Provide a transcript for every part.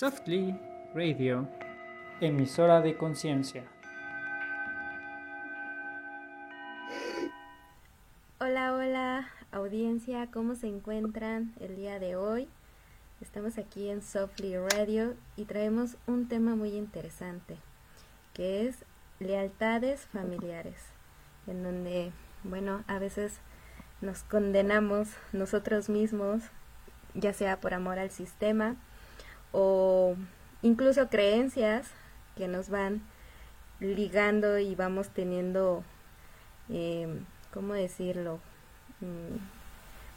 Softly Radio, emisora de conciencia. Hola, hola, audiencia, ¿cómo se encuentran el día de hoy? Estamos aquí en Softly Radio y traemos un tema muy interesante, que es lealtades familiares, en donde, bueno, a veces nos condenamos nosotros mismos, ya sea por amor al sistema, o incluso creencias que nos van ligando y vamos teniendo, eh, ¿cómo decirlo? Mm,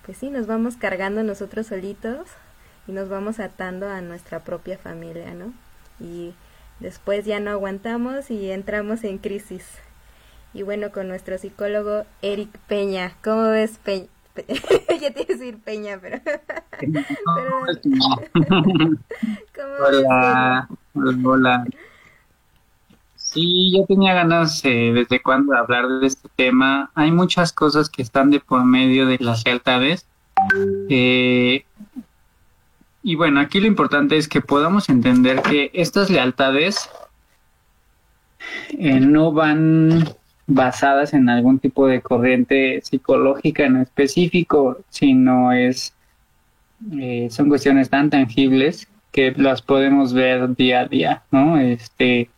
pues sí, nos vamos cargando nosotros solitos y nos vamos atando a nuestra propia familia, ¿no? Y después ya no aguantamos y entramos en crisis. Y bueno, con nuestro psicólogo Eric Peña. ¿Cómo ves, Peña? ya te iba a decir Peña, pero... hola, hola, Sí, yo tenía ganas eh, desde cuando hablar de este tema. Hay muchas cosas que están de por medio de las lealtades. Eh, y bueno, aquí lo importante es que podamos entender que estas lealtades eh, no van basadas en algún tipo de corriente psicológica en específico, sino es eh, son cuestiones tan tangibles que las podemos ver día a día, ¿no? Este,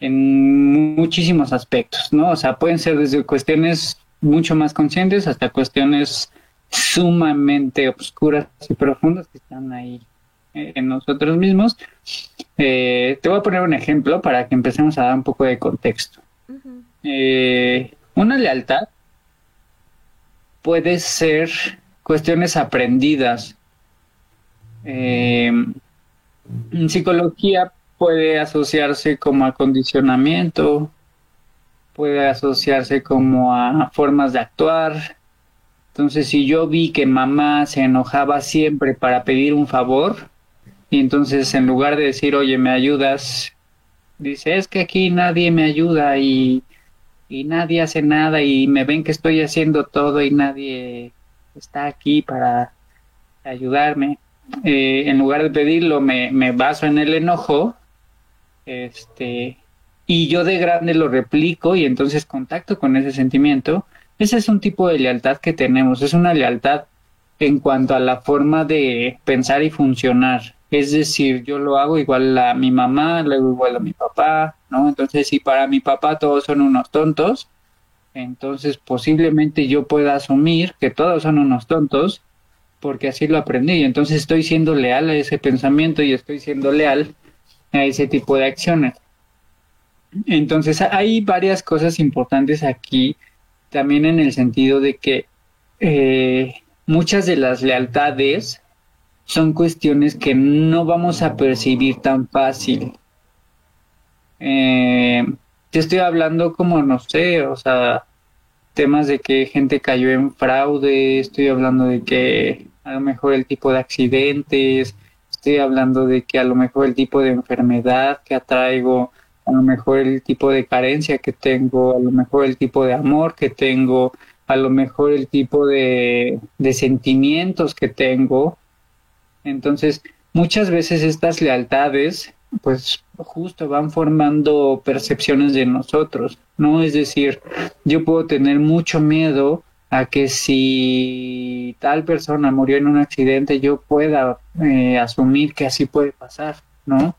en muchísimos aspectos, ¿no? O sea, pueden ser desde cuestiones mucho más conscientes hasta cuestiones sumamente oscuras y profundas que están ahí eh, en nosotros mismos. Eh, te voy a poner un ejemplo para que empecemos a dar un poco de contexto. Eh, una lealtad puede ser cuestiones aprendidas. en psicología puede asociarse como a condicionamiento, puede asociarse como a formas de actuar. Entonces, si yo vi que mamá se enojaba siempre para pedir un favor, y entonces en lugar de decir, oye, me ayudas, dice, es que aquí nadie me ayuda y, nadie hace nada y me ven que estoy haciendo todo y nadie está aquí para ayudarme. Eh, en lugar de pedirlo, me, me baso en el enojo, este, y yo de grande lo replico y entonces contacto con ese sentimiento. Ese es un tipo de lealtad que tenemos, es una lealtad en cuanto a la forma de pensar y funcionar. Es decir, yo lo hago igual a mi mamá, luego igual a mi papá, ¿no? Entonces, si para mi papá todos son unos tontos, entonces posiblemente yo pueda asumir que todos son unos tontos porque así lo aprendí. Entonces estoy siendo leal a ese pensamiento y estoy siendo leal a ese tipo de acciones. Entonces hay varias cosas importantes aquí, también en el sentido de que eh, muchas de las lealtades son cuestiones que no vamos a percibir tan fácil. Eh, te estoy hablando como, no sé, o sea, temas de que gente cayó en fraude, estoy hablando de que a lo mejor el tipo de accidentes, estoy hablando de que a lo mejor el tipo de enfermedad que atraigo, a lo mejor el tipo de carencia que tengo, a lo mejor el tipo de amor que tengo, a lo mejor el tipo de, de sentimientos que tengo, entonces, muchas veces estas lealtades, pues justo van formando percepciones de nosotros, ¿no? Es decir, yo puedo tener mucho miedo a que si tal persona murió en un accidente, yo pueda eh, asumir que así puede pasar, ¿no?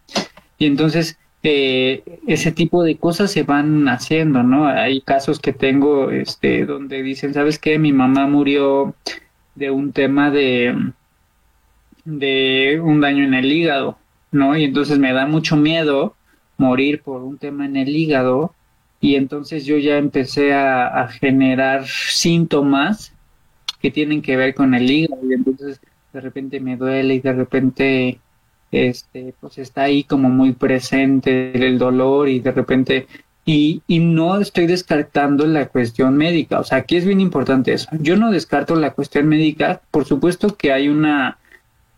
Y entonces eh, ese tipo de cosas se van haciendo, ¿no? Hay casos que tengo, este, donde dicen, ¿sabes qué? Mi mamá murió de un tema de de un daño en el hígado, ¿no? Y entonces me da mucho miedo morir por un tema en el hígado y entonces yo ya empecé a, generar síntomas que tienen que ver con el hígado y entonces de repente me duele y de repente este pues está ahí como muy presente el dolor y de repente y, y no estoy descartando la cuestión médica, o sea, aquí es bien importante eso. Yo no descarto la cuestión médica, por supuesto que hay una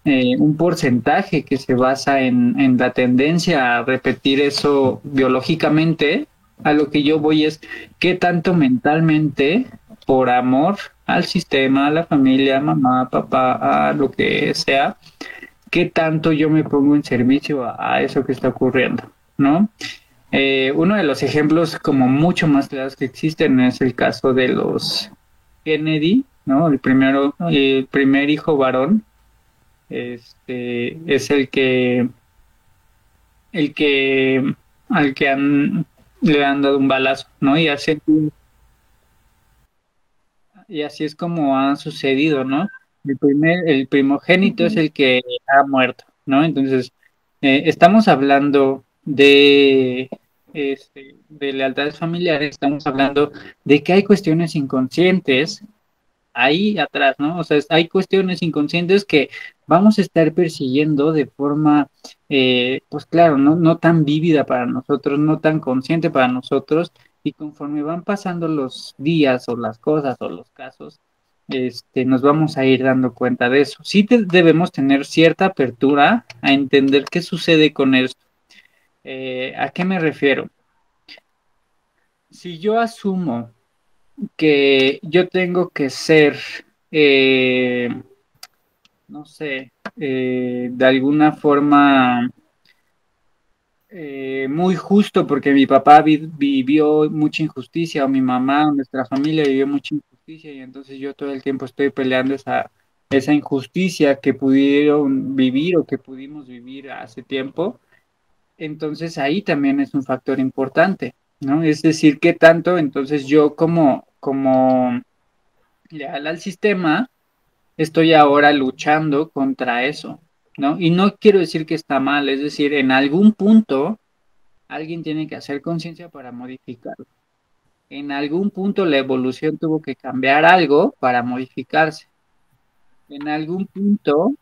eh, un porcentaje que se basa en, en la tendencia a repetir eso biológicamente, a lo que yo voy es qué tanto mentalmente, por amor al sistema, a la familia, mamá, papá, a lo que sea, qué tanto yo me pongo en servicio a, eso que está ocurriendo, ¿no? Eh, uno de los ejemplos como mucho más claros que existen es el caso de los Kennedy, ¿no? El primero, el primer hijo varón, este, es el que, el que, al que han, le han dado un balazo, ¿no? Y así, y así es como ha sucedido, ¿no? El primer, el primogénito es el que ha muerto, ¿no? Entonces, eh, estamos hablando de, este, de lealtades familiares, estamos hablando de que hay cuestiones inconscientes ahí atrás, ¿no? O sea, hay cuestiones inconscientes que vamos a estar persiguiendo de forma, eh, pues claro, ¿no? tan vívida para nosotros, no tan consciente para nosotros, y conforme van pasando los días o las cosas o los casos, este, nos vamos a ir dando cuenta de eso. Sí debemos tener cierta apertura a entender qué sucede con esto. Eh, ¿A qué me refiero? Si yo asumo que yo tengo que ser, eh, no sé, eh, de alguna forma eh, muy justo porque mi papá vivió mucha injusticia o mi mamá o nuestra familia vivió mucha injusticia y entonces yo todo el tiempo estoy peleando esa, esa injusticia que pudieron vivir o que pudimos vivir hace tiempo. Entonces ahí también es un factor importante, ¿no? Es decir, que tanto entonces yo como, como leal al sistema estoy ahora luchando contra eso, ¿no? Y no quiero decir que está mal, es decir, en algún punto alguien tiene que hacer conciencia para modificarlo. En algún punto la evolución tuvo que cambiar algo para modificarse. En algún punto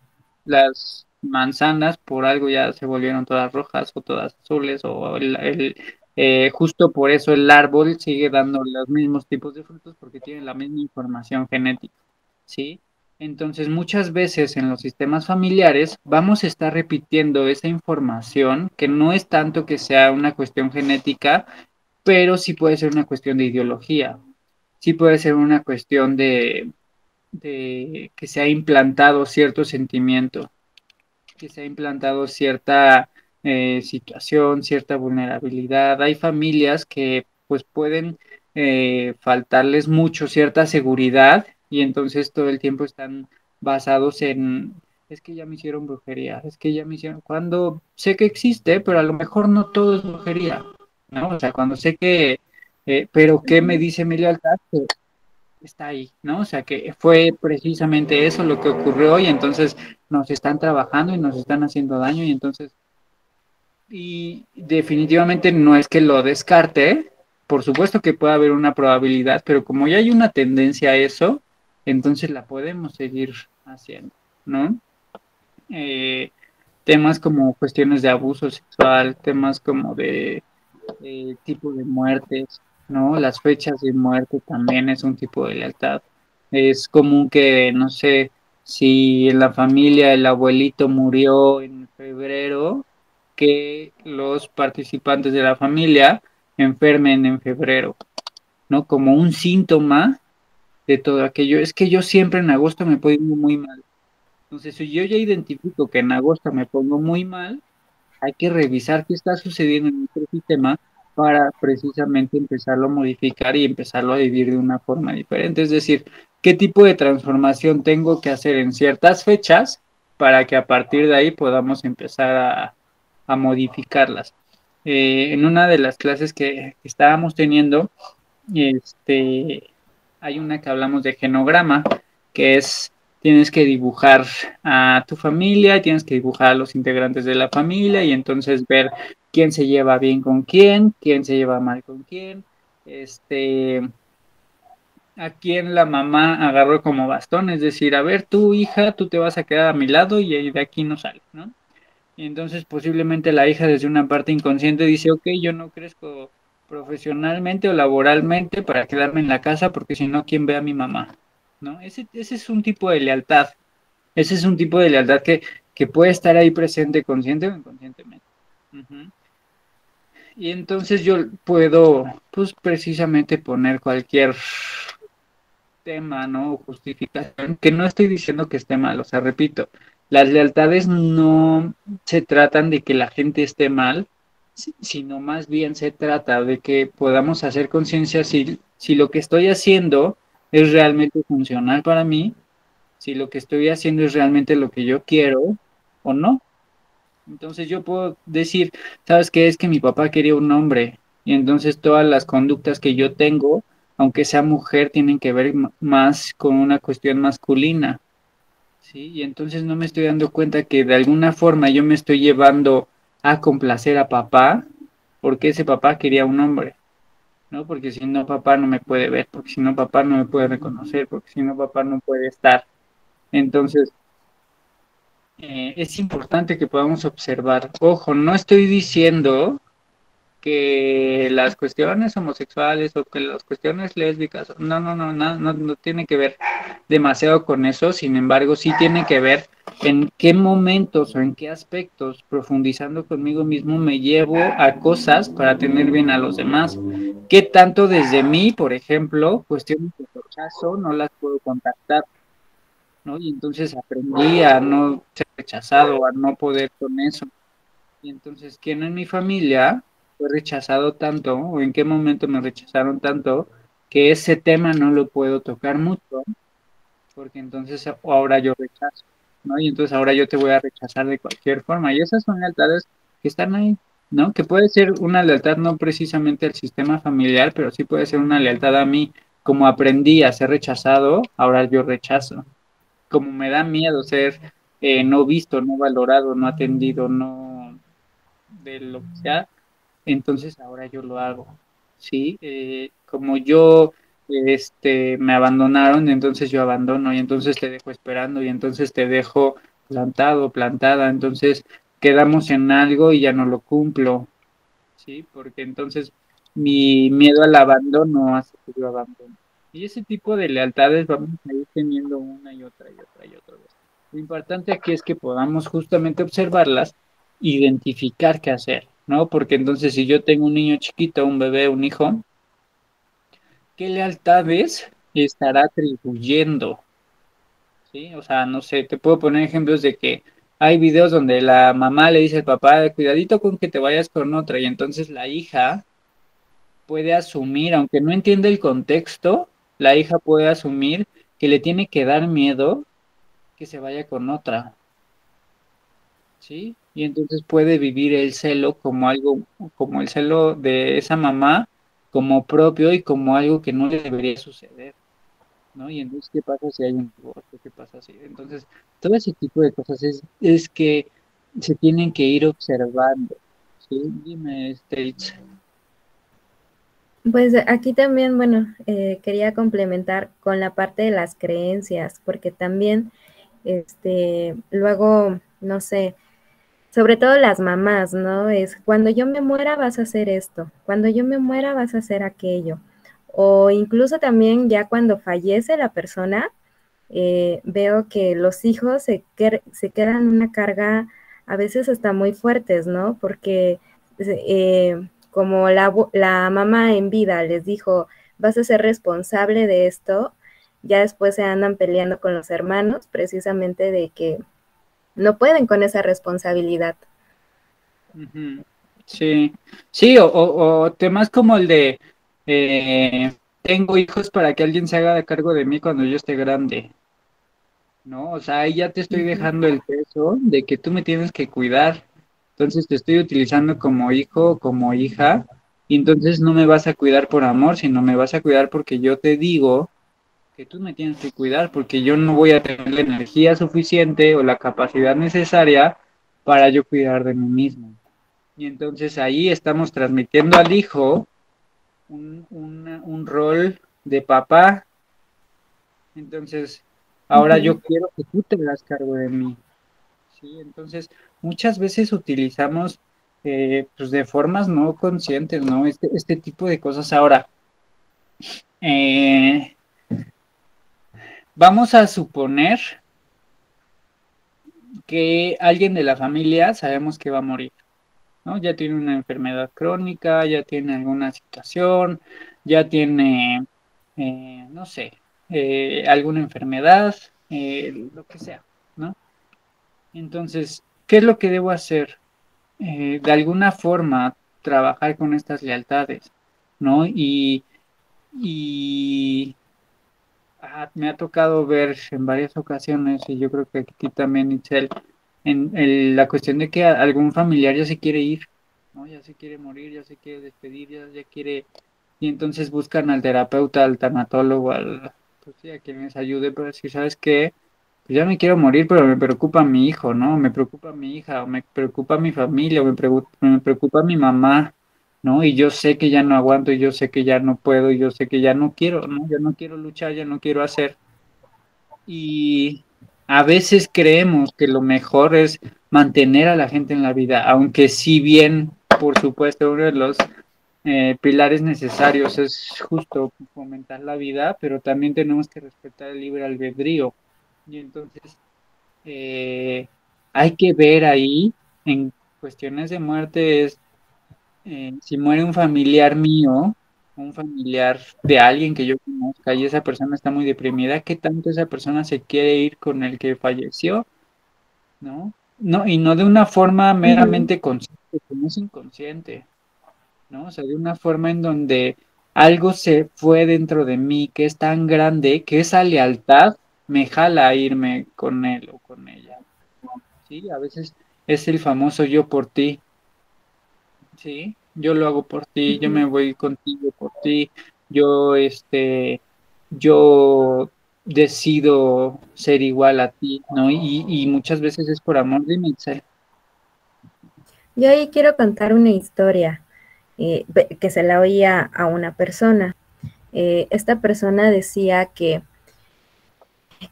las manzanas por algo ya se volvieron todas rojas o todas azules o el, eh, justo por eso el árbol sigue dando los mismos tipos de frutos porque tiene la misma información genética, ¿sí? Entonces, muchas veces en los sistemas familiares vamos a estar repitiendo esa información que no es tanto que sea una cuestión genética, pero sí puede ser una cuestión de ideología, sí puede ser una cuestión de que se ha implantado cierto sentimiento, que se ha implantado cierta eh, situación, cierta vulnerabilidad. Hay familias que pues pueden eh, faltarles mucho cierta seguridad y entonces todo el tiempo están basados en es que ya me hicieron brujería, es que ya me hicieron, cuando sé que existe, pero a lo mejor no todo es brujería, ¿no? O sea, cuando sé que, eh, pero ¿qué me dice mi lealtad? Que está ahí, ¿no? O sea, que fue precisamente eso lo que ocurrió y entonces nos están trabajando y nos están haciendo daño y entonces, y definitivamente no es que lo descarte, por supuesto que puede haber una probabilidad, pero como ya hay una tendencia a eso, entonces la podemos seguir haciendo, ¿no? Eh, temas como cuestiones de abuso sexual, temas como de, tipo de muertes, ¿no? Las fechas de muerte también es un tipo de lealtad. Es común que, no sé, si en la familia el abuelito murió en febrero, que los participantes de la familia enfermen en febrero, ¿no? Como un síntoma de todo aquello. Es que yo siempre en agosto me pongo muy mal. Entonces, si yo ya identifico que en agosto me pongo muy mal, hay que revisar qué está sucediendo en nuestro sistema para precisamente empezarlo a modificar y empezarlo a vivir de una forma diferente. Es decir, qué tipo de transformación tengo que hacer en ciertas fechas para que a partir de ahí podamos empezar a, a modificarlas. Eh, en una de las clases que, estábamos teniendo, este, hay una que hablamos de genograma, que es tienes que dibujar a tu familia, tienes que dibujar a los integrantes de la familia y entonces ver quién se lleva bien con quién, quién se lleva mal con quién, este, a quién la mamá agarró como bastón, es decir, a ver, tu hija, tú te vas a quedar a mi lado y de aquí no sales, ¿no? Y entonces posiblemente la hija desde una parte inconsciente dice, ok, yo no crezco profesionalmente o laboralmente para quedarme en la casa porque si no, ¿quién ve a mi mamá? ¿No? Ese, ese es un tipo de lealtad. Ese es un tipo de lealtad que, que puede estar ahí presente consciente o inconscientemente. Y entonces yo puedo, pues precisamente poner cualquier tema, ¿no? O justificación, que no estoy diciendo que esté mal, o sea, repito, las lealtades no se tratan de que la gente esté mal, sino más bien se trata de que podamos hacer conciencia si, si lo que estoy haciendo es realmente funcional para mí, si lo que estoy haciendo es realmente lo que yo quiero o no. Entonces yo puedo decir, ¿sabes qué? Es que mi papá quería un hombre y entonces todas las conductas que yo tengo, aunque sea mujer, tienen que ver más con una cuestión masculina. ¿Sí? Y entonces no me estoy dando cuenta que de alguna forma yo me estoy llevando a complacer a papá porque ese papá quería un hombre. ¿no? Porque si no, papá no me puede ver, porque si no, papá no me puede reconocer, porque si no, papá no puede estar. Entonces, eh, es importante que podamos observar. Ojo, no estoy diciendo que las cuestiones homosexuales o que las cuestiones lésbicas, no, no, no, no, no, no tiene que ver demasiado con eso, sin embargo, sí tiene que ver en qué momentos o en qué aspectos, profundizando conmigo mismo, me llevo a cosas para tener bien a los demás. ¿Qué tanto desde mí, por ejemplo, cuestiones de rechazo no las puedo contactar? ¿no? Y entonces aprendí a no ser rechazado, a no poder con eso. Y entonces, ¿quién en mi familia fue rechazado tanto o en qué momento me rechazaron tanto que ese tema no lo puedo tocar mucho porque entonces ahora yo rechazo, ¿no? Y entonces ahora yo te voy a rechazar de cualquier forma. Y esas son lealtades que están ahí, ¿no? Que puede ser una lealtad no precisamente al sistema familiar, pero sí puede ser una lealtad a mí. Como aprendí a ser rechazado, ahora yo rechazo. Como me da miedo ser eh, no visto, no valorado, no atendido, no de lo que sea, entonces ahora yo lo hago, ¿sí? Eh, como yo este, me abandonaron, entonces yo abandono y entonces te dejo esperando y entonces te dejo plantado, plantada, entonces quedamos en algo y ya no lo cumplo, ¿sí? Porque entonces mi miedo al abandono hace que yo abandono. Y ese tipo de lealtades vamos a ir teniendo una y otra y otra y otra vez. Lo importante aquí es que podamos justamente observarlas, identificar qué hacer. ¿no? Porque entonces si yo tengo un niño chiquito, un bebé, un hijo, ¿qué lealtades estará atribuyendo? ¿Sí? O sea, no sé, te puedo poner ejemplos de que hay videos donde la mamá le dice al papá, cuidadito con que te vayas con otra, y entonces la hija puede asumir, aunque no entiende el contexto, la hija puede asumir que le tiene que dar miedo que se vaya con otra. ¿Sí? Y entonces puede vivir el celo como algo, como el celo de esa mamá, como propio y como algo que no le debería suceder. ¿no? Y entonces, ¿qué pasa si hay un divorcio? ¿Qué pasa si? Entonces, todo ese tipo de cosas es, es que se tienen que ir observando. ¿sí? Dime, States. Pues aquí también, bueno, eh, quería complementar con la parte de las creencias, porque también, este, luego, no sé, sobre todo las mamás, ¿no? Es cuando yo me muera vas a hacer esto, cuando yo me muera vas a hacer aquello. O incluso también ya cuando fallece la persona, eh, veo que los hijos se, se quedan una carga a veces hasta muy fuertes, ¿no? Porque eh, como la, la mamá en vida les dijo, vas a ser responsable de esto, ya después se andan peleando con los hermanos precisamente de que no pueden con esa responsabilidad. Sí, sí, o, temas como el de eh, tengo hijos para que alguien se haga cargo de mí cuando yo esté grande. ¿No? O sea, ahí ya te estoy dejando el peso de que tú me tienes que cuidar. Entonces te estoy utilizando como hijo, como hija, y entonces no me vas a cuidar por amor, sino me vas a cuidar porque yo te digo que tú me tienes que cuidar porque yo no voy a tener la energía suficiente o la capacidad necesaria para yo cuidar de mí mismo. Y entonces ahí estamos transmitiendo al hijo un, un rol de papá. Entonces, ahora yo quiero que tú te hagas cargo de mí. ¿Sí? Entonces, muchas veces utilizamos eh, pues de formas no conscientes, ¿no? Este, este tipo de cosas. Ahora, eh, Vamos a suponer que alguien de la familia sabemos que va a morir, ¿no? Ya tiene una enfermedad crónica, ya tiene alguna situación, ya tiene, eh, no sé, eh, alguna enfermedad, eh, lo que sea, ¿no? Entonces, ¿qué es lo que debo hacer? De alguna forma, trabajar con estas lealtades, ¿no? Y, y ah, me ha tocado ver en varias ocasiones, y yo creo que aquí también, Itzel, en, en la cuestión de que algún familiar ya se quiere ir, ¿no? Ya se quiere morir, ya se quiere despedir, ya, ya quiere... Y entonces buscan al terapeuta, al tanatólogo, al, pues sí, a quien les ayude para decir, ¿sabes qué? Pues ya me quiero morir, pero me preocupa mi hijo, ¿no? Me preocupa mi hija, o me preocupa mi familia, o me, me preocupa mi mamá, ¿no? Y yo sé que ya no aguanto, y yo sé que ya no puedo, y yo sé que ya no quiero, ¿no? Ya no quiero luchar, ya no quiero hacer. Y a veces creemos que lo mejor es mantener a la gente en la vida, aunque si bien, por supuesto, uno de los eh, pilares necesarios es justo fomentar la vida, pero también tenemos que respetar el libre albedrío. Y entonces eh, hay que ver ahí en cuestiones de muerte es eh, si muere un familiar mío, un familiar de alguien que yo conozca y esa persona está muy deprimida, ¿qué tanto esa persona se quiere ir con el que falleció? ¿No? No, y no de una forma meramente consciente, no es inconsciente, ¿no? O sea, de una forma en donde algo se fue dentro de mí que es tan grande que esa lealtad me jala a irme con él o con ella. Sí, a veces es el famoso yo por ti. Sí, yo lo hago por ti, yo me voy contigo por ti, yo este, yo decido ser igual a ti, ¿no? Y, y muchas veces es por amor de mi ser. Yo ahí quiero contar una historia eh, que se la oía a una persona. Eh, esta persona decía que,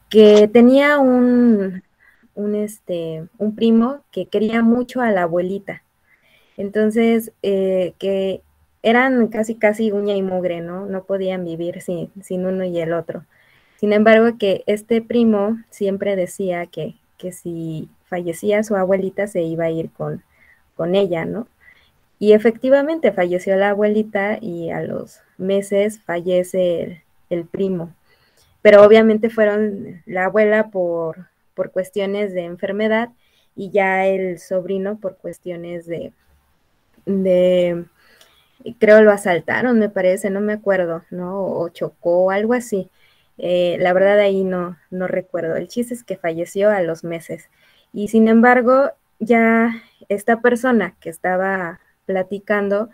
que tenía un, un, este, un primo que quería mucho a la abuelita entonces, eh, que eran casi, casi uña y mugre, ¿no? No podían vivir sin, sin uno y el otro. Sin embargo, que este primo siempre decía que, que si fallecía su abuelita se iba a ir con, con ella, ¿no? Y efectivamente falleció la abuelita y a los meses fallece el, el primo. Pero obviamente fueron la abuela por, por cuestiones de enfermedad y ya el sobrino por cuestiones de, de, creo lo asaltaron, me parece, no me acuerdo, ¿no? O chocó, algo así. Eh, la verdad ahí no, no recuerdo. El chiste es que falleció a los meses. Y sin embargo, ya esta persona que estaba platicando,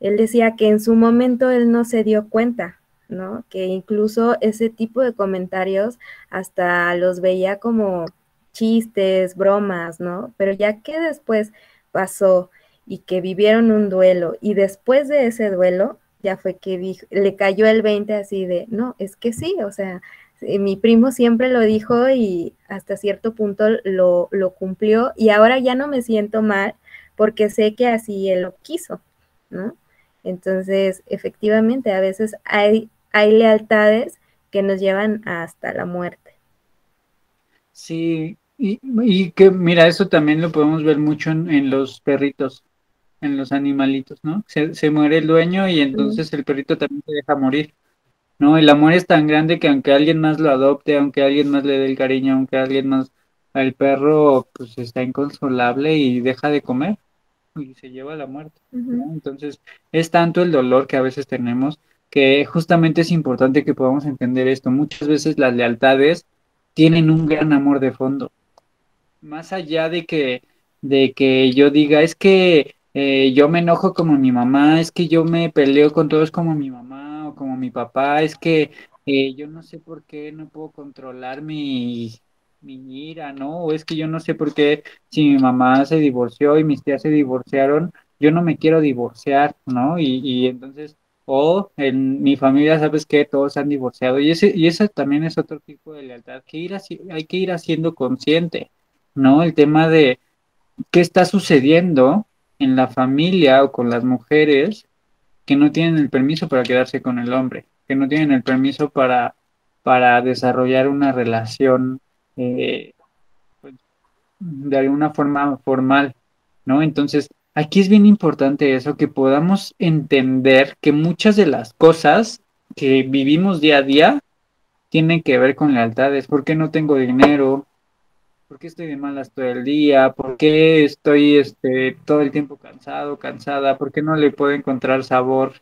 él decía que en su momento él no se dio cuenta, ¿no? Que incluso ese tipo de comentarios hasta los veía como chistes, bromas, ¿no? Pero ya que después pasó y que vivieron un duelo y después de ese duelo ya fue que dijo, le cayó el 20 así de, no, es que sí, o sea, eh, mi primo siempre lo dijo y hasta cierto punto lo, lo cumplió y ahora ya no me siento mal porque sé que así él lo quiso, ¿no? Entonces, efectivamente, a veces hay, hay lealtades que nos llevan hasta la muerte. Sí, y, y que mira, eso también lo podemos ver mucho en, en los perritos en los animalitos, ¿no? Se, se muere el dueño y entonces el perrito también se deja morir, ¿no? El amor es tan grande que aunque alguien más lo adopte, aunque alguien más le dé el cariño, aunque alguien más, el perro pues está inconsolable y deja de comer y se lleva a la muerte, ¿no? Entonces es tanto el dolor que a veces tenemos que justamente es importante que podamos entender esto. Muchas veces las lealtades tienen un gran amor de fondo. Más allá de que, de que yo diga, es que eh, yo me enojo como mi mamá, es que yo me peleo con todos como mi mamá o como mi papá, es que eh, yo no sé por qué no puedo controlar mi, mi ira, ¿no? O es que yo no sé por qué si mi mamá se divorció y mis tías se divorciaron, yo no me quiero divorciar, ¿no? Y, y entonces, o en mi familia, ¿sabes qué? Todos han divorciado. Y ese, y ese también es otro tipo de lealtad que ir hay que ir haciendo consciente, ¿no? El tema de qué está sucediendo en la familia o con las mujeres que no tienen el permiso para quedarse con el hombre, que no tienen el permiso para, para desarrollar una relación eh, pues, de alguna forma formal, ¿no? Entonces, aquí es bien importante eso, que podamos entender que muchas de las cosas que vivimos día a día tienen que ver con lealtades. ¿Por qué no tengo dinero? ¿Por qué estoy de malas todo el día? ¿Por qué estoy este, todo el tiempo cansado, cansada? ¿Por qué no le puedo encontrar sabor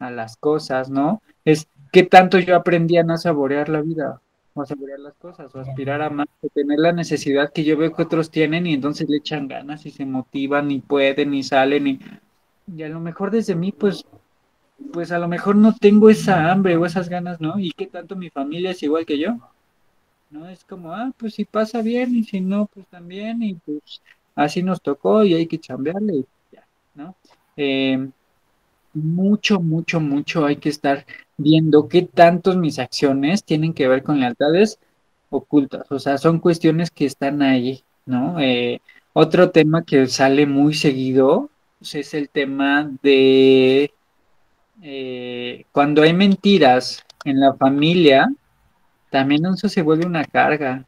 a las cosas, no? Es qué tanto yo aprendí a no saborear la vida, o a saborear las cosas, o aspirar a más, o tener la necesidad que yo veo que otros tienen y entonces le echan ganas y se motivan y pueden y salen y, y a lo mejor desde mí, pues, pues a lo mejor no tengo esa hambre o esas ganas, ¿no? Y qué tanto mi familia es igual que yo. ¿No? Es como, ah, pues si pasa bien y si no, pues también, y pues así nos tocó y hay que chambearle y ya, ¿no? Eh, mucho, mucho, mucho hay que estar viendo qué tantos mis acciones tienen que ver con lealtades ocultas, o sea, son cuestiones que están ahí, ¿no? Eh, otro tema que sale muy seguido pues, es el tema de eh, cuando hay mentiras en la familia, también eso se vuelve una carga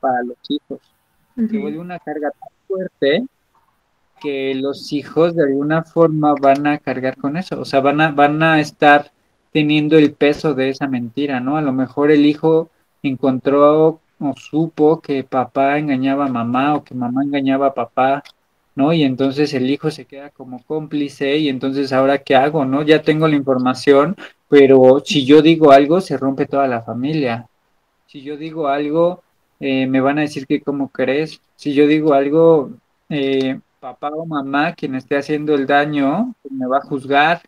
para los hijos. Se vuelve una carga tan fuerte que los hijos de alguna forma van a cargar con eso, o sea, van a, van a estar teniendo el peso de esa mentira, ¿no? A lo mejor el hijo encontró o supo que papá engañaba a mamá o que mamá engañaba a papá, ¿no? Y entonces el hijo se queda como cómplice y entonces ahora qué hago, ¿no? Ya tengo la información, pero si yo digo algo se rompe toda la familia si yo digo algo, eh, me van a decir que cómo crees. Si yo digo algo, eh, papá o mamá, quien esté haciendo el daño, pues me va a juzgar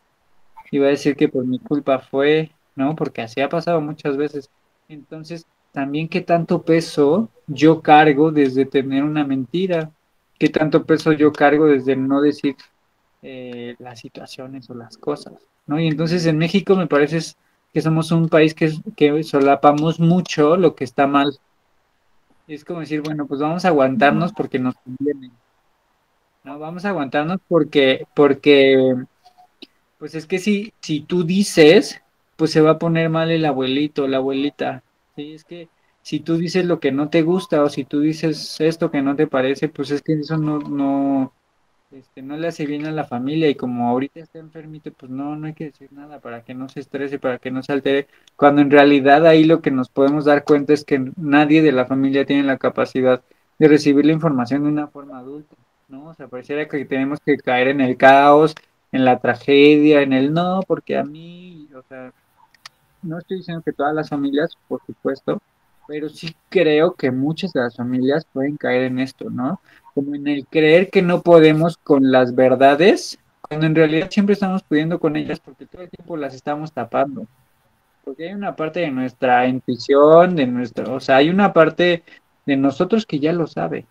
y va a decir que por mi culpa fue, ¿no? Porque así ha pasado muchas veces. Entonces, también qué tanto peso yo cargo desde tener una mentira, qué tanto peso yo cargo desde no decir eh, las situaciones o las cosas, ¿no? Y entonces en México me parece que somos un país que, que solapamos mucho lo que está mal. es como decir, bueno, pues vamos a aguantarnos porque nos conviene. No, vamos a aguantarnos porque, porque, pues es que si, si tú dices, pues se va a poner mal el abuelito, la abuelita. Sí, es que si tú dices lo que no te gusta o si tú dices esto que no te parece, pues es que eso no, no, este, no le hace bien a la familia y como ahorita está enfermito, pues no, no hay que decir nada para que no se estrese, para que no se altere, cuando en realidad ahí lo que nos podemos dar cuenta es que nadie de la familia tiene la capacidad de recibir la información de una forma adulta, ¿no? O sea, pareciera que tenemos que caer en el caos, en la tragedia, en el no, porque a mí, o sea, no estoy diciendo que todas las familias, por supuesto, pero sí creo que muchas de las familias pueden caer en esto, ¿no? Como en el creer que no podemos con las verdades, cuando en realidad siempre estamos pudiendo con ellas porque todo el tiempo las estamos tapando. Porque hay una parte de nuestra intuición, de nuestro, o sea, hay una parte de nosotros que ya lo sabe.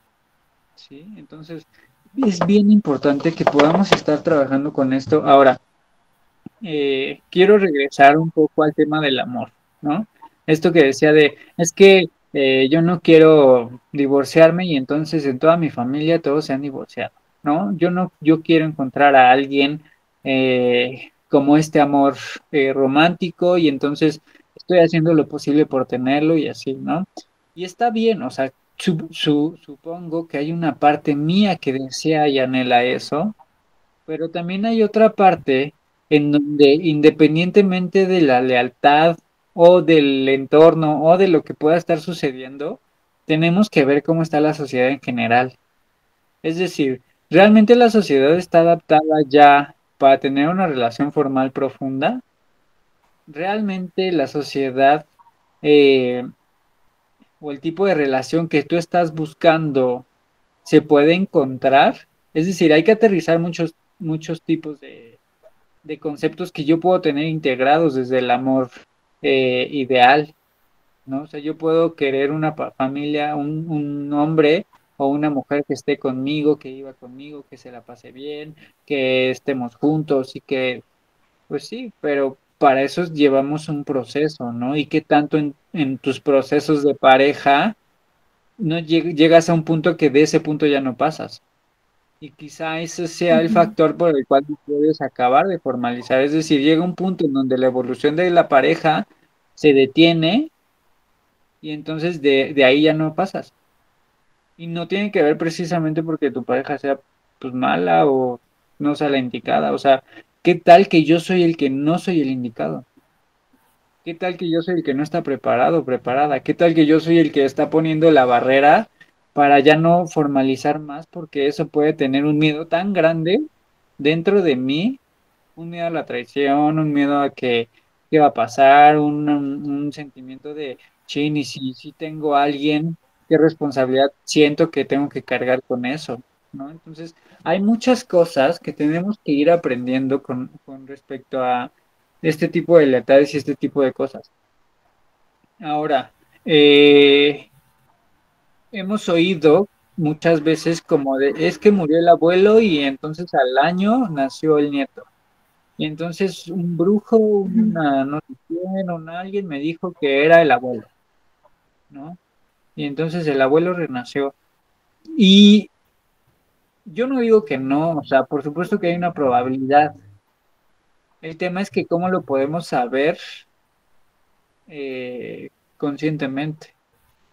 ¿Sí? Entonces, es bien importante que podamos estar trabajando con esto. Ahora, eh, quiero regresar un poco al tema del amor, ¿no? Esto que decía de, es que eh, yo no quiero divorciarme y entonces en toda mi familia todos se han divorciado, ¿no? Yo no, yo quiero encontrar a alguien eh, como este amor eh, romántico y entonces estoy haciendo lo posible por tenerlo y así, ¿no? Y está bien, o sea, su, supongo que hay una parte mía que desea y anhela eso, pero también hay otra parte en donde independientemente de la lealtad o del entorno o de lo que pueda estar sucediendo, tenemos que ver cómo está la sociedad en general. Es decir, ¿realmente la sociedad está adaptada ya para tener una relación formal profunda? ¿Realmente la sociedad eh, o el tipo de relación que tú estás buscando se puede encontrar? Es decir, hay que aterrizar muchos, muchos tipos de, de conceptos que yo puedo tener integrados desde el amor eh, ideal, ¿no? O sea, yo puedo querer una familia, un, un, hombre o una mujer que esté conmigo, que iba conmigo, que se la pase bien, que estemos juntos y que, pues sí, pero para eso llevamos un proceso, ¿no? Y que tanto en, en tus procesos de pareja no llegas a un punto que de ese punto ya no pasas. Y quizá ese sea el factor por el cual puedes acabar de formalizar. Es decir, llega un punto en donde la evolución de la pareja se detiene y entonces de, de ahí ya no pasas. Y no tiene que ver precisamente porque tu pareja sea pues mala o no sea la indicada. O sea, ¿qué tal que yo soy el que no soy el indicado? ¿Qué tal que yo soy el que no está preparado, preparada? ¿Qué tal que yo soy el que está poniendo la barrera para ya no formalizar más, porque eso puede tener un miedo tan grande dentro de mí, un miedo a la traición, un miedo a que va a pasar, un, sentimiento de, chin, y si, si tengo alguien, qué responsabilidad siento que tengo que cargar con eso, ¿no? Entonces, hay muchas cosas que tenemos que ir aprendiendo con, con respecto a este tipo de lealtades y este tipo de cosas. Ahora, eh, hemos oído muchas veces como de, es que murió el abuelo y entonces al año nació el nieto. Y entonces un brujo, una, no sé quién, un alguien me dijo que era el abuelo, ¿no? Y entonces el abuelo renació. Y yo no digo que no, o sea, por supuesto que hay una probabilidad. El tema es que cómo lo podemos saber eh, conscientemente,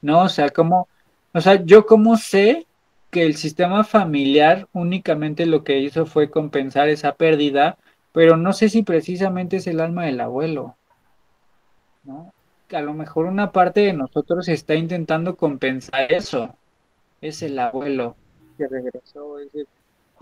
¿no? O sea, cómo, o sea, yo cómo sé que el sistema familiar únicamente lo que hizo fue compensar esa pérdida, pero no sé si precisamente es el alma del abuelo, ¿no? A lo mejor una parte de nosotros está intentando compensar eso, es el abuelo que regresó,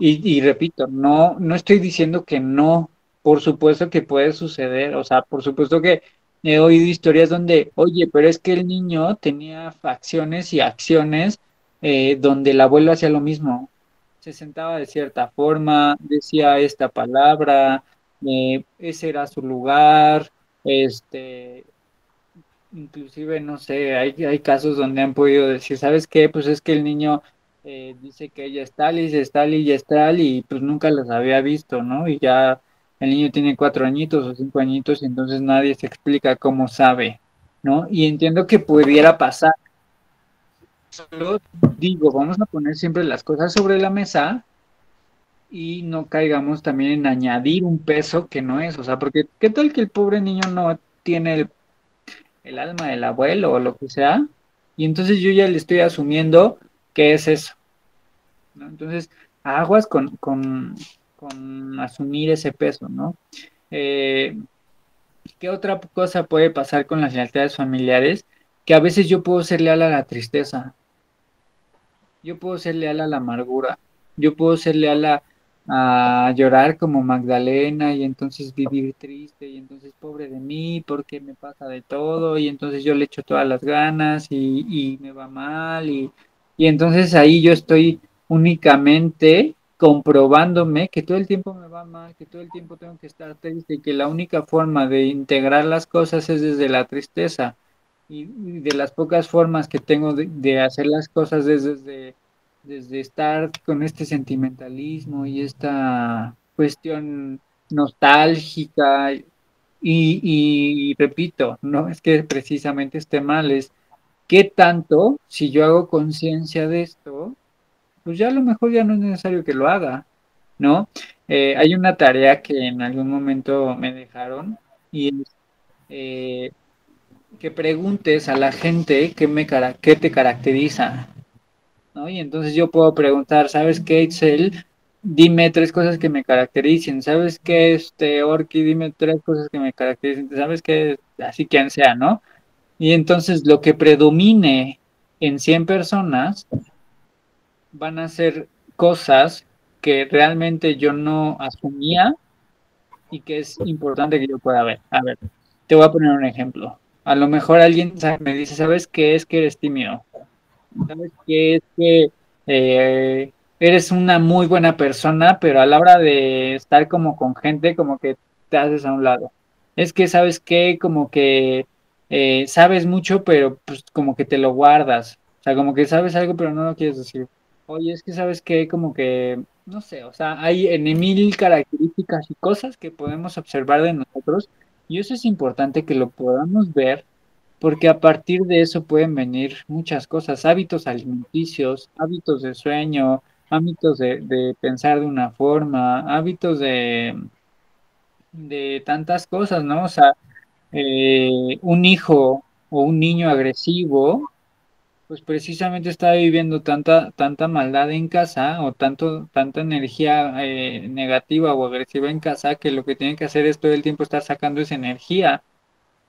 y, repito, no, no estoy diciendo que no, por supuesto que puede suceder, o sea, por supuesto que he oído historias donde, oye, pero es que el niño tenía facciones y acciones eh, donde el abuelo hacía lo mismo. Se sentaba de cierta forma, decía esta palabra, eh, ese era su lugar, este, inclusive, no sé, hay, hay casos donde han podido decir, ¿sabes qué? Pues es que el niño eh, dice que ella es tal y es tal y es tal y pues nunca los había visto, ¿no? Y ya el niño tiene cuatro añitos o cinco añitos y entonces nadie se explica cómo sabe, ¿no? Y entiendo que pudiera pasar. Solo digo, vamos a poner siempre las cosas sobre la mesa y no caigamos también en añadir un peso que no es, o sea, porque ¿qué tal que el pobre niño no tiene el, el alma del abuelo o lo que sea? Y entonces yo ya le estoy asumiendo que es eso. Entonces, aguas con, con, con asumir ese peso, ¿no? Eh, ¿Qué otra cosa puede pasar con las lealtades familiares? Que a veces yo puedo ser leal a la tristeza, yo puedo ser leal a la amargura, yo puedo ser leal a, llorar como Magdalena y entonces vivir triste y entonces pobre de mí porque me pasa de todo y entonces yo le echo todas las ganas y, y me va mal y, y entonces ahí yo estoy únicamente comprobándome que todo el tiempo me va mal, que todo el tiempo tengo que estar triste y que la única forma de integrar las cosas es desde la tristeza y, de las pocas formas que tengo de, hacer las cosas es desde, desde estar con este sentimentalismo y esta cuestión nostálgica y, y, repito, no es que precisamente esté mal, es qué tanto, si yo hago conciencia de esto, pues ya a lo mejor ya no es necesario que lo haga, ¿no? Eh, hay una tarea que en algún momento me dejaron y es eh, que preguntes a la gente qué, me, qué te caracteriza, ¿no? Y entonces yo puedo preguntar, ¿sabes qué, Excel? Dime tres cosas que me caractericen, ¿sabes qué, este, Orki? Dime tres cosas que me caractericen, ¿sabes qué? Así quien sea, ¿no? Y entonces lo que predomine en 100 personas van a ser cosas que realmente yo no asumía y que es importante que yo pueda ver. A ver, te voy a poner un ejemplo. A lo mejor alguien me dice, ¿sabes qué es que eres tímido? ¿Sabes qué es que eh, eres una muy buena persona, pero a la hora de estar como con gente, como que te haces a un lado? Es que, ¿sabes qué? Como que eh, sabes mucho, pero pues como que te lo guardas. O sea, como que sabes algo, pero no lo quieres decir. Oye, es que sabes que como que, no sé, o sea, hay en mil características y cosas que podemos observar de nosotros y eso es importante que lo podamos ver porque a partir de eso pueden venir muchas cosas, hábitos alimenticios, hábitos de sueño, hábitos de, pensar de una forma, hábitos de, de tantas cosas, ¿no? O sea, eh, un hijo o un niño agresivo pues precisamente está viviendo tanta, tanta maldad en casa o tanto, tanta energía eh, negativa o agresiva en casa que lo que tiene que hacer es todo el tiempo estar sacando esa energía,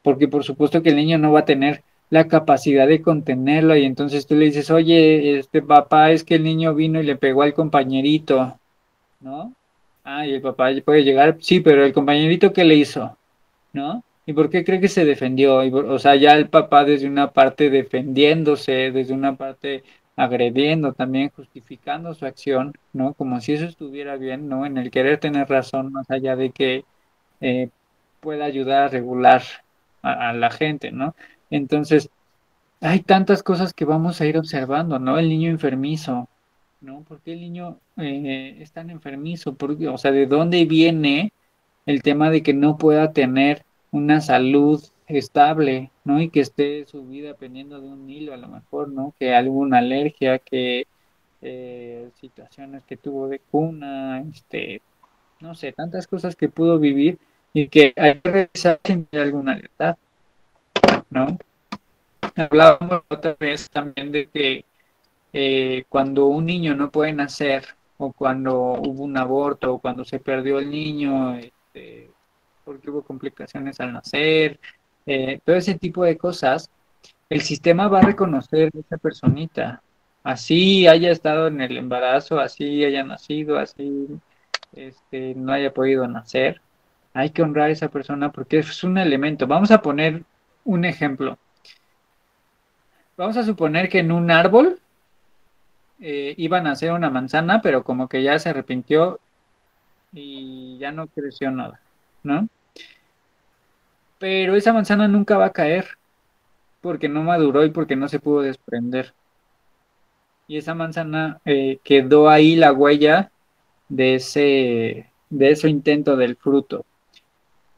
porque por supuesto que el niño no va a tener la capacidad de contenerlo y entonces tú le dices, oye, este papá es que el niño vino y le pegó al compañerito, ¿no? Ah, y el papá puede llegar, sí, pero el compañerito, ¿qué le hizo? ¿No? ¿Y por qué cree que se defendió? o sea, ya el papá desde una parte defendiéndose, desde una parte agrediendo, también justificando su acción, ¿no? Como si eso estuviera bien, ¿no? En el querer tener razón, más allá de que eh, pueda ayudar a regular a, la gente, ¿no? Entonces, hay tantas cosas que vamos a ir observando, ¿no? El niño enfermizo, ¿no? ¿Por qué el niño eh, es tan enfermizo? Porque, o sea, ¿de dónde viene el tema de que no pueda tener una salud estable, ¿no? Y que esté su vida pendiendo de un hilo a lo mejor, ¿no? Que alguna alergia, que eh, situaciones que tuvo de cuna, este, no sé, tantas cosas que pudo vivir y que hay que revisar si hay alguna alerta, ¿no? Hablábamos otra vez también de que eh, cuando un niño no puede nacer o cuando hubo un aborto o cuando se perdió el niño, este, porque hubo complicaciones al nacer, eh, todo ese tipo de cosas, el sistema va a reconocer a esa personita, así haya estado en el embarazo, así haya nacido, así este, no haya podido nacer, hay que honrar a esa persona porque es un elemento. Vamos a poner un ejemplo. Vamos a suponer que en un árbol eh, iba a nacer una manzana, pero como que ya se arrepintió y ya no creció nada, ¿no? pero esa manzana nunca va a caer porque no maduró y porque no se pudo desprender. Y esa manzana eh, quedó ahí la huella de ese, de intento del fruto.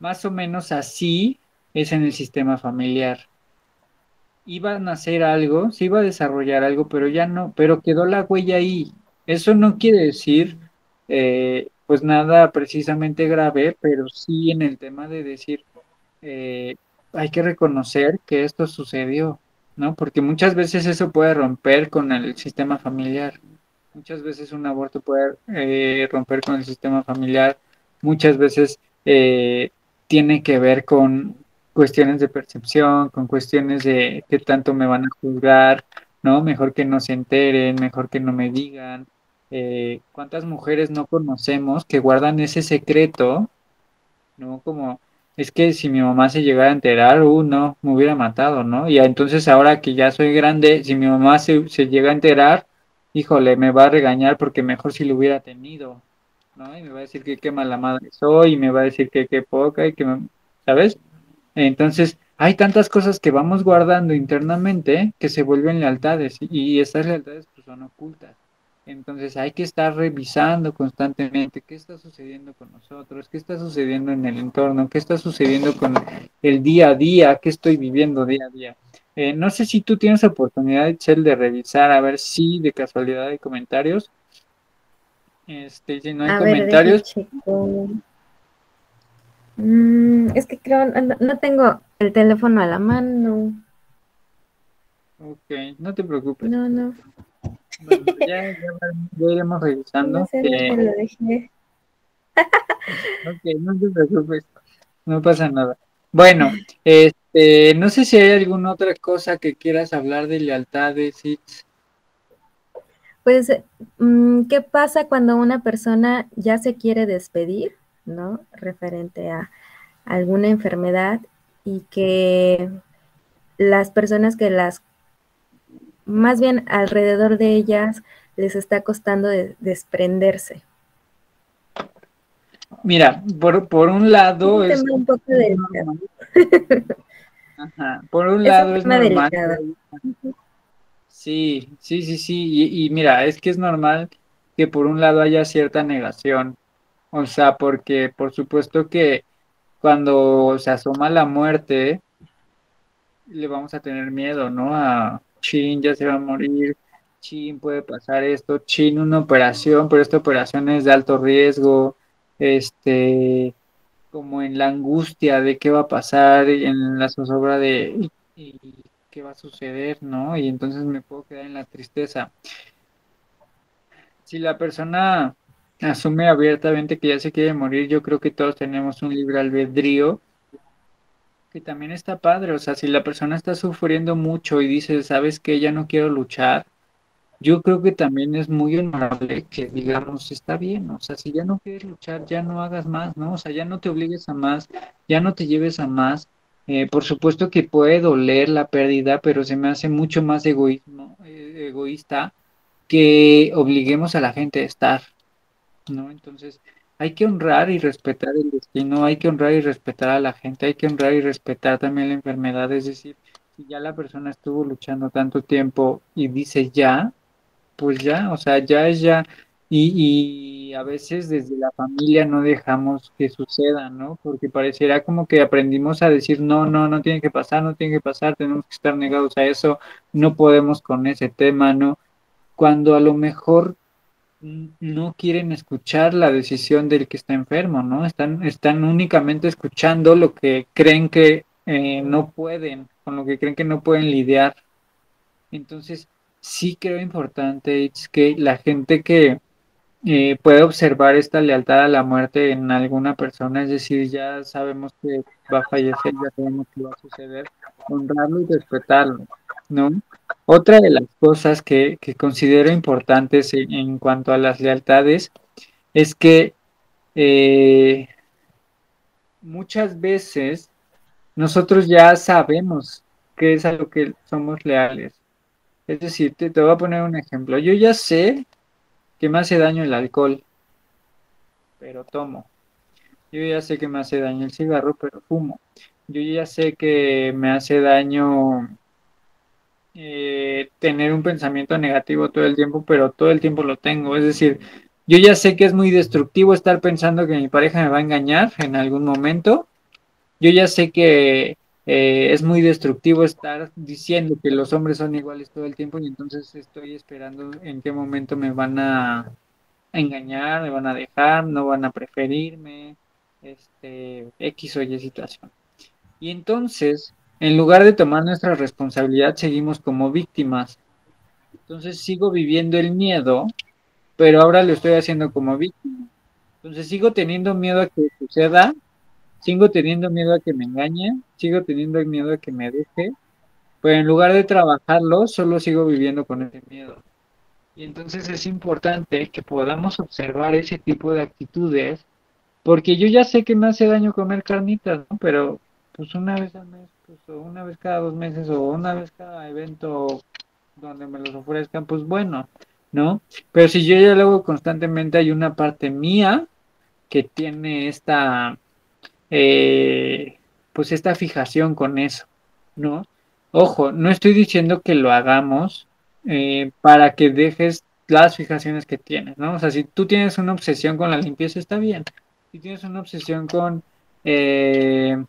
Más o menos así es en el sistema familiar. Iba a nacer algo, se iba a desarrollar algo, pero ya no, pero quedó la huella ahí. Eso no quiere decir, eh, pues nada precisamente grave, pero sí en el tema de decir, eh, hay que reconocer que esto sucedió, ¿no? Porque muchas veces eso puede romper con el sistema familiar. Muchas veces un aborto puede eh, romper con el sistema familiar. Muchas veces eh, tiene que ver con cuestiones de percepción, con cuestiones de qué tanto me van a juzgar, ¿no? Mejor que no se enteren, mejor que no me digan. ¿Cuántas mujeres no conocemos que guardan ese secreto, ¿no? Como es que si mi mamá se llegara a enterar, uh, me hubiera matado, ¿no? Y entonces ahora que ya soy grande, si mi mamá se, se llega a enterar, híjole, me va a regañar porque mejor si lo hubiera tenido, ¿no? Y me va a decir que qué mala madre soy, y me va a decir que qué poca, y que, me, ¿sabes? Entonces, hay tantas cosas que vamos guardando internamente que se vuelven lealtades, y estas lealtades pues, son ocultas. Entonces hay que estar revisando constantemente qué está sucediendo con nosotros, qué está sucediendo en el entorno, qué está sucediendo con el día a día, qué estoy viviendo día a día. Eh, no sé si tú tienes oportunidad, Chel, de revisar, a ver si de casualidad hay comentarios. Este, si no hay comentarios. Mm, es que creo, no, no tengo el teléfono a la mano. Ok, no te preocupes. No, no. Bueno, ya, ya, iremos revisando. No sé, lo dejé. ok, no te preocupes, no pasa nada. Bueno, este, no sé si hay alguna otra cosa que quieras hablar de lealtades, Pues, mm, ¿qué pasa cuando una persona ya se quiere despedir, ¿no? Referente a alguna enfermedad y que las personas que las más bien alrededor de ellas les está costando desprenderse. Mira, por, por un lado es, un poco delicado. Ajá. Por un lado es normal. Sí, sí, sí, sí. Y, y, mira, es que es normal que por un lado haya cierta negación. O sea, porque por supuesto que cuando se asoma la muerte, le vamos a tener miedo, ¿no? A, chin, ya se va a morir, chin, puede pasar esto, chin, una operación, pero esta operación es de alto riesgo, este, como en la angustia de qué va a pasar, en la zozobra de qué va a suceder, ¿no? Y entonces me puedo quedar en la tristeza. Si la persona asume abiertamente que ya se quiere morir, yo creo que todos tenemos un libre albedrío que también está padre, o sea, si la persona está sufriendo mucho y dice, sabes que ya no quiero luchar, yo creo que también es muy honorable que digamos, está bien, o sea, si ya no quieres luchar, ya no hagas más, ¿no? O sea, ya no te obligues a más, ya no te lleves a más. Eh, por supuesto que puede doler la pérdida, pero se me hace mucho más egoísmo, eh, egoísta que obliguemos a la gente a estar, ¿no? Entonces, hay que honrar y respetar el destino, hay que honrar y respetar a la gente, hay que honrar y respetar también la enfermedad, es decir, si ya la persona estuvo luchando tanto tiempo y dice ya, pues ya, o sea, ya es ya, y, a veces desde la familia no dejamos que suceda, ¿no? Porque pareciera como que aprendimos a decir, no, no, no tiene que pasar, no tiene que pasar, tenemos que estar negados a eso, no podemos con ese tema, ¿no? Cuando a lo mejor no quieren escuchar la decisión del que está enfermo, ¿no? Están, están únicamente escuchando lo que creen que eh, no pueden, con lo que creen que no pueden lidiar. Entonces, sí creo importante es que la gente que eh, puede observar esta lealtad a la muerte en alguna persona, es decir, ya sabemos que va a fallecer, ya sabemos que va a suceder, honrarlo y respetarlo, ¿no? Otra de las cosas que, considero importantes en, en, cuanto a las lealtades es que eh, muchas veces nosotros ya sabemos qué es a lo que somos leales. Es decir, te, te voy a poner un ejemplo. Yo ya sé que me hace daño el alcohol, pero tomo. Yo ya sé que me hace daño el cigarro, pero fumo. Yo ya sé que me hace daño eh, tener un pensamiento negativo todo el tiempo, pero todo el tiempo lo tengo. Es decir, yo ya sé que es muy destructivo estar pensando que mi pareja me va a engañar en algún momento. Yo ya sé que eh, es muy destructivo estar diciendo que los hombres son iguales todo el tiempo y entonces estoy esperando en qué momento me van a, engañar, me van a dejar, no van a preferirme, este, X o Y situación. Y entonces, en lugar de tomar nuestra responsabilidad, seguimos como víctimas. Entonces sigo viviendo el miedo, pero ahora lo estoy haciendo como víctima. Entonces sigo teniendo miedo a que suceda sigo teniendo miedo a que me engañe, sigo teniendo miedo a que me deje, pero en lugar de trabajarlo, solo sigo viviendo con ese miedo. Y entonces es importante que podamos observar ese tipo de actitudes, porque yo ya sé que me hace daño comer carnitas, ¿no? Pero pues una vez al mes, pues, una vez cada dos meses, o una vez cada evento donde me los ofrezcan, pues bueno, ¿no? Pero si yo ya lo hago constantemente, hay una parte mía que tiene esta eh, pues esta fijación con eso, ¿no? Ojo, no estoy diciendo que lo hagamos eh, para que dejes las fijaciones que tienes, ¿no? O sea, si tú tienes una obsesión con la limpieza, está bien. Si tienes una obsesión con eh,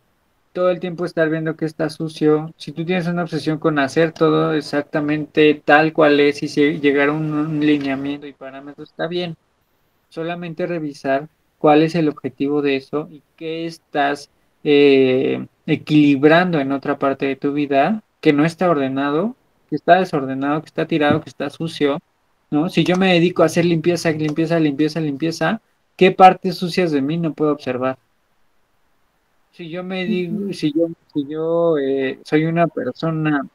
todo el tiempo estar viendo que está sucio, si tú tienes una obsesión con hacer todo exactamente tal cual es y si llegar a un, lineamiento y parámetros, está bien. Solamente revisar cuál es el objetivo de eso y qué estás eh, equilibrando en otra parte de tu vida que no está ordenado, que está desordenado, que está tirado, que está sucio, ¿no? Si yo me dedico a hacer limpieza, limpieza, limpieza, limpieza, ¿qué partes sucias de mí no puedo observar? Si yo me digo, si yo, si yo eh, soy una persona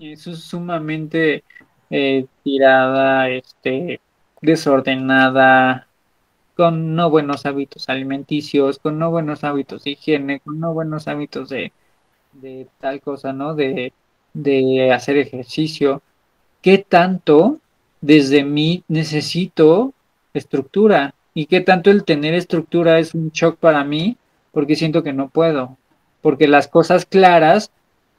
eh, sumamente eh, tirada, este, desordenada, con no buenos hábitos alimenticios, con no buenos hábitos de higiene, con no buenos hábitos de, de tal cosa, ¿no? De, de hacer ejercicio. ¿Qué tanto desde mí necesito estructura? ¿Y qué tanto el tener estructura es un shock para mí? Porque siento que no puedo. Porque las cosas claras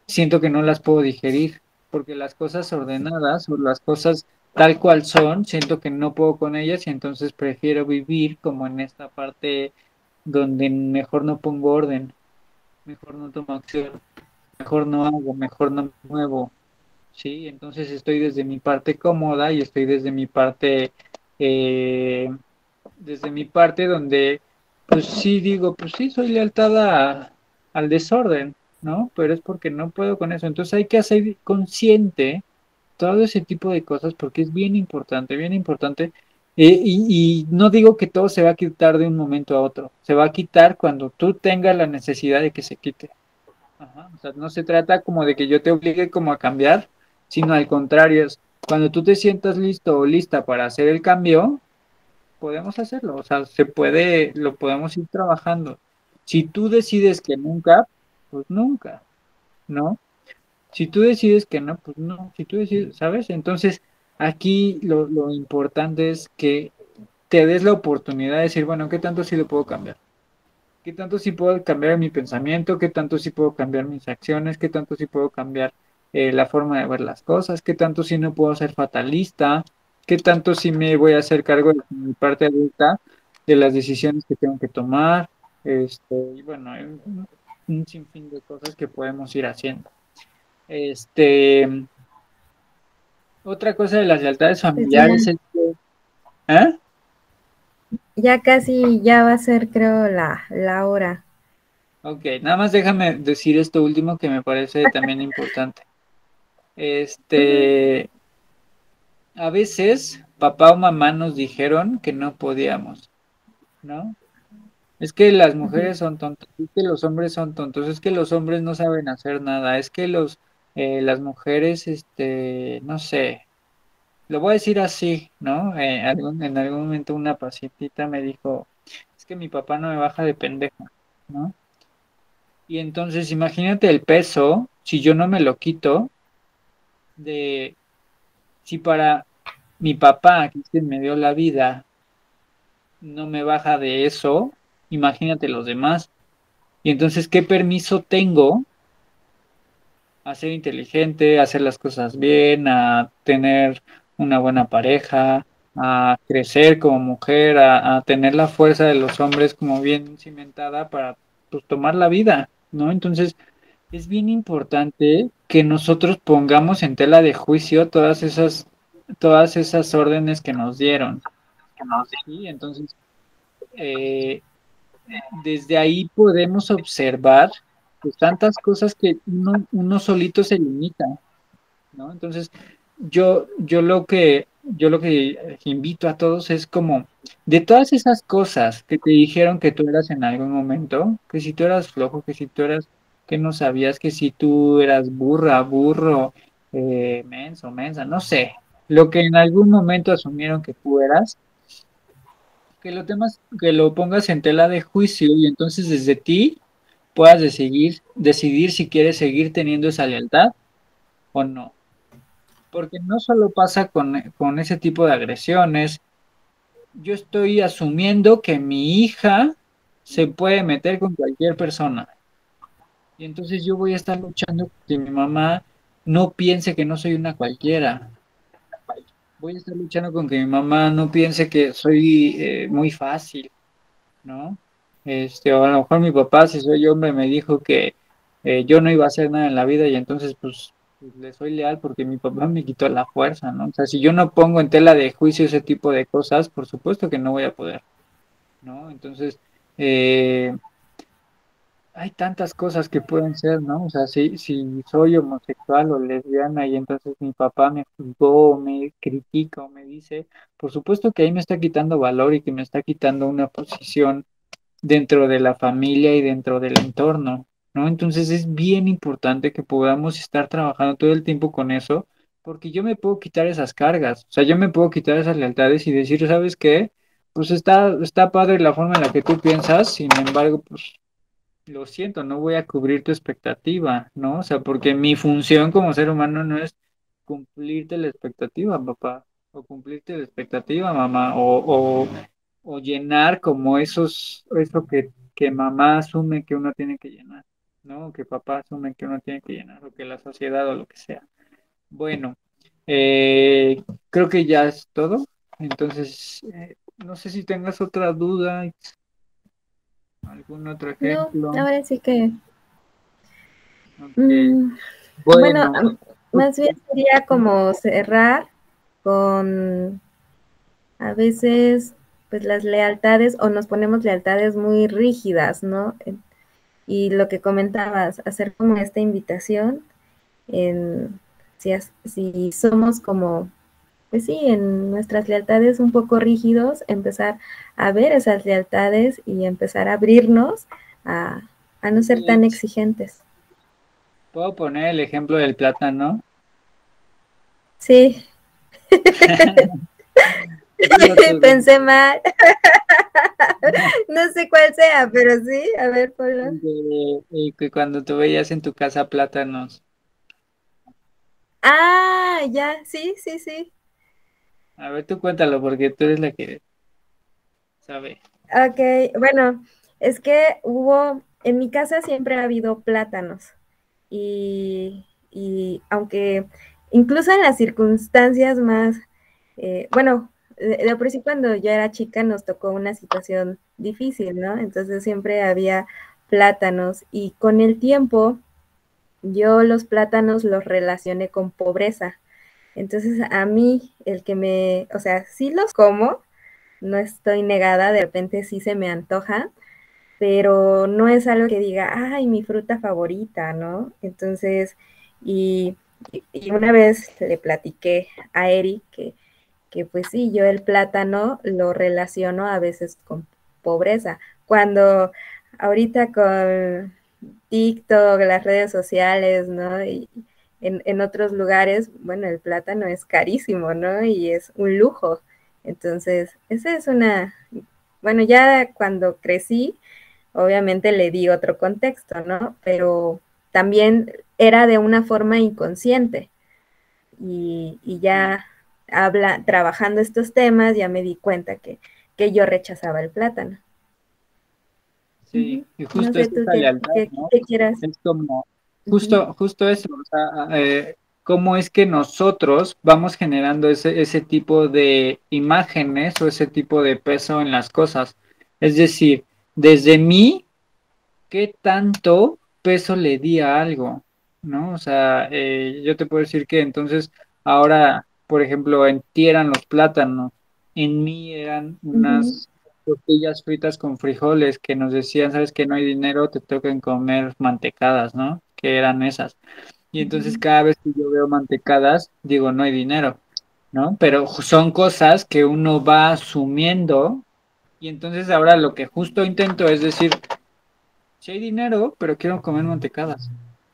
siento que no las puedo digerir. Porque las cosas ordenadas o las cosas tal cual son, siento que no puedo con ellas y entonces prefiero vivir como en esta parte donde mejor no pongo orden, mejor no tomo acción, mejor no hago, mejor no muevo, ¿sí? Entonces estoy desde mi parte cómoda y estoy desde mi parte, eh, desde mi parte donde, pues sí digo, pues sí, soy lealtada al desorden, ¿no? Pero es porque no puedo con eso. Entonces hay que hacer consciente todo ese tipo de cosas porque es bien importante, bien importante. Eh, y, y, no digo que todo se va a quitar de un momento a otro, se va a quitar cuando tú tengas la necesidad de que se quite. O sea, no se trata como de que yo te obligue como a cambiar, sino al contrario, es cuando tú te sientas listo o lista para hacer el cambio, podemos hacerlo, o sea, se puede, lo podemos ir trabajando. Si tú decides que nunca, pues nunca, ¿no? Si tú decides que no, pues no, si tú decides, ¿sabes? Entonces, aquí lo, importante es que te des la oportunidad de decir, bueno, ¿qué tanto sí lo puedo cambiar? ¿Qué tanto sí puedo cambiar mi pensamiento? ¿Qué tanto sí puedo cambiar mis acciones? ¿Qué tanto sí puedo cambiar eh, la forma de ver las cosas? ¿Qué tanto sí no puedo ser fatalista? ¿Qué tanto sí me voy a hacer cargo de mi parte adulta de las decisiones que tengo que tomar? Este, y bueno, hay un, un sinfín de cosas que podemos ir haciendo. Este, otra cosa de las lealtades familiares es que, ¿eh? Ya casi, ya va a ser, creo, la, la hora. Ok, nada más déjame decir esto último que me parece también importante. Este, a veces papá o mamá nos dijeron que no podíamos, ¿no? Es que las mujeres son tontas, es que los hombres son tontos, es que los hombres no saben hacer nada, es que los, eh, las mujeres, este, no sé, lo voy a decir así, ¿no? Eh, algún- en algún momento una pacientita me dijo, es que mi papá no me baja de pendejo, ¿no? Y entonces imagínate el peso, si yo no me lo quito, de si para mi papá, que quien me dio la vida, no me baja de eso, imagínate los demás. Y entonces, ¿qué permiso tengo a ser inteligente, a hacer las cosas bien, a tener una buena pareja, a crecer como mujer, a, a tener la fuerza de los hombres como bien cimentada para pues, tomar la vida, ¿no? Entonces, es bien importante que nosotros pongamos en tela de juicio todas esas, todas esas órdenes que nos dieron. ¿sí? Entonces, eh, desde ahí podemos observar pues, tantas cosas que uno, uno solito se limita, ¿no? Entonces, yo, yo lo que, yo lo que invito a todos es como, de todas esas cosas que te dijeron que tú eras en algún momento, que si tú eras flojo, que si tú eras, que no sabías, que si tú eras burra, burro, eh, menso, mensa, no sé, lo que en algún momento asumieron que tú eras, que lo temas, que lo pongas en tela de juicio y entonces desde ti puedas decidir, decidir si quieres seguir teniendo esa lealtad o no. Porque no solo pasa con, con ese tipo de agresiones, yo estoy asumiendo que mi hija se puede meter con cualquier persona. Y entonces yo voy a estar luchando que mi mamá no piense que no soy una cualquiera. Voy a estar luchando con que mi mamá no piense que soy eh, muy fácil, ¿no? Este, o a lo mejor mi papá, si soy hombre, me dijo que eh, yo no iba a hacer nada en la vida y entonces pues, le soy leal porque mi papá me quitó la fuerza, ¿no? O sea, si yo no pongo en tela de juicio ese tipo de cosas, por supuesto que no voy a poder, ¿no? Entonces, eh, hay tantas cosas que pueden ser, ¿no? O sea, si, si soy homosexual o lesbiana y entonces mi papá me juzgó, me critica o me dice, por supuesto que ahí me está quitando valor y que me está quitando una posición dentro de la familia y dentro del entorno, ¿no? Entonces es bien importante que podamos estar trabajando todo el tiempo con eso, porque yo me puedo quitar esas cargas, o sea, yo me puedo quitar esas lealtades y decir, ¿sabes qué? Pues está, está padre la forma en la que tú piensas, sin embargo, pues lo siento, no voy a cubrir tu expectativa, ¿no? O sea, porque mi función como ser humano no es cumplirte la expectativa, papá, o cumplirte la expectativa, mamá, o, o, o llenar como esos, eso que, que mamá asume que uno tiene que llenar, ¿no? Que papá asume que uno tiene que llenar, o que la sociedad o lo que sea. Bueno, eh, creo que ya es todo. Entonces, eh, no sé si tengas otra duda, algún otro ejemplo. No, ahora sí que. Mm, Bueno, bueno, más bien sería como cerrar con a veces pues las lealtades o nos ponemos lealtades muy rígidas, ¿no? Y lo que comentabas, hacer como esta invitación en si, si somos como, pues sí, en nuestras lealtades un poco rígidos, empezar a ver esas lealtades y empezar a abrirnos a, a no ser tan es. exigentes. ¿Puedo poner el ejemplo del plátano? Sí. Pensé mal. no sé cuál sea, pero sí, a ver. Y que cuando tú veías en tu casa plátanos. Ah, ya, sí, sí, sí. A ver, tú cuéntalo, porque tú eres la que sabe. Ok, bueno, es que hubo, en mi casa siempre ha habido plátanos. Y, y aunque incluso en las circunstancias más, eh, bueno, de, por sí cuando yo era chica nos tocó una situación difícil, ¿no? Entonces siempre había plátanos y con el tiempo yo los plátanos los relacioné con pobreza. Entonces a mí el que me, o sea, sí los como, no estoy negada, de repente sí se me antoja, pero no es algo que diga, ay, mi fruta favorita, ¿no? Entonces, y, una vez le platiqué a Eric que que pues sí, yo el plátano lo relaciono a veces con pobreza. Cuando ahorita con TikTok, las redes sociales, ¿no? Y en, en otros lugares, bueno, el plátano es carísimo, ¿no? Y es un lujo. Entonces, esa es una, bueno, ya cuando crecí, obviamente le di otro contexto, ¿no? Pero también era de una forma inconsciente. Y, y ya habla, trabajando estos temas, ya me di cuenta que, que yo rechazaba el plátano. Sí, y justo no Es como, justo, justo eso, o sea, eh, cómo es que nosotros vamos generando ese, ese tipo de imágenes o ese tipo de peso en las cosas. Es decir, desde mí, ¿qué tanto peso le di a algo? ¿No? O sea, eh, yo te puedo decir que entonces ahora por ejemplo, en ti eran los plátanos, en mí eran unas tortillas fritas con frijoles que nos decían, sabes que no hay dinero, te tocan comer mantecadas, ¿no? Que eran esas. Y entonces cada vez que yo veo mantecadas, digo, no hay dinero, ¿no? Pero son cosas que uno va asumiendo y entonces ahora lo que justo intento es decir, si hay dinero, pero quiero comer mantecadas.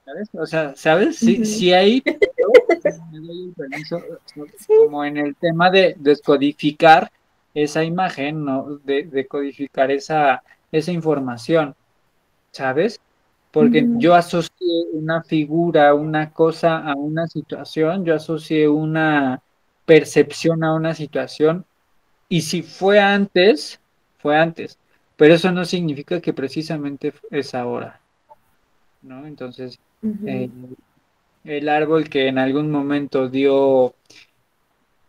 ¿Sabes? O sea, ¿sabes? Si, si hay como en el tema de descodificar esa imagen, ¿no? De, de codificar esa, esa información, ¿sabes? Porque yo asocié una figura, una cosa a una situación, yo asocié una percepción a una situación, y si fue antes, fue antes, pero eso no significa que precisamente es ahora, ¿no? Entonces, el árbol que en algún momento dio,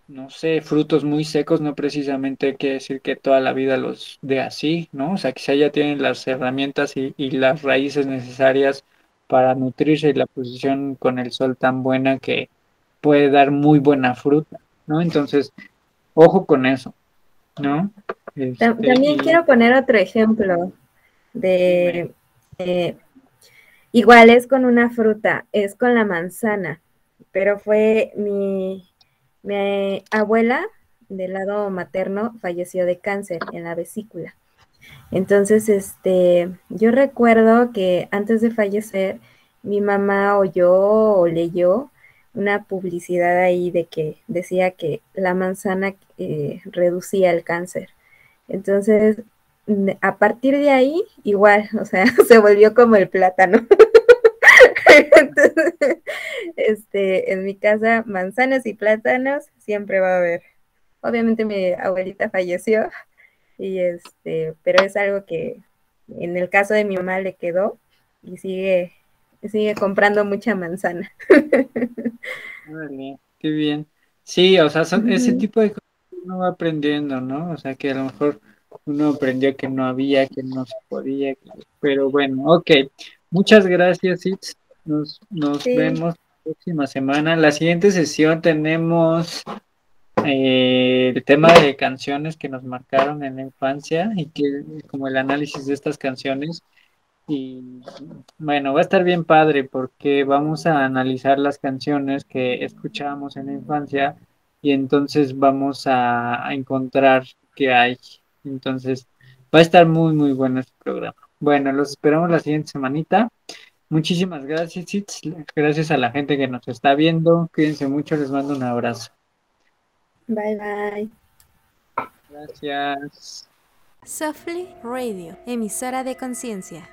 no sé, frutos muy secos, no precisamente quiere decir que toda la vida los dé así, ¿no? O sea, quizá ya tienen las herramientas y, las raíces necesarias para nutrirse y la posición con el sol tan buena que puede dar muy buena fruta, ¿no? Entonces, ojo con eso, ¿no? Este, también quiero poner otro ejemplo de Igual es con una fruta, es con la manzana, pero fue mi, mi abuela del lado materno falleció de cáncer en la vesícula. Entonces, este, yo recuerdo que antes de fallecer, mi mamá oyó o leyó una publicidad ahí de que decía que la manzana eh, reducía el cáncer. Entonces, a partir de ahí, igual, o sea, se volvió como el plátano. Entonces, este, en mi casa, manzanas y plátanos siempre va a haber. Obviamente mi abuelita falleció, y este, pero es algo que en el caso de mi mamá le quedó y sigue, sigue comprando mucha manzana. qué bien. Sí, o sea, son ese tipo de cosas que uno va aprendiendo, ¿no? O sea, que a lo mejor uno aprendió que no había, que no se podía, pero bueno, ok. Muchas gracias, Itz. Nos, nos vemos la próxima semana. La siguiente sesión tenemos eh, el tema de canciones que nos marcaron en la infancia y que como el análisis de estas canciones. Y bueno, va a estar bien padre porque vamos a analizar las canciones que escuchábamos en la infancia y entonces vamos a, a encontrar qué hay. Entonces va a estar muy, muy bueno este programa. Bueno, los esperamos la siguiente semanita. Muchísimas gracias, Itz. Gracias a la gente que nos está viendo. Cuídense mucho, les mando un abrazo. Bye bye. Gracias. Softly Radio, emisora de conciencia.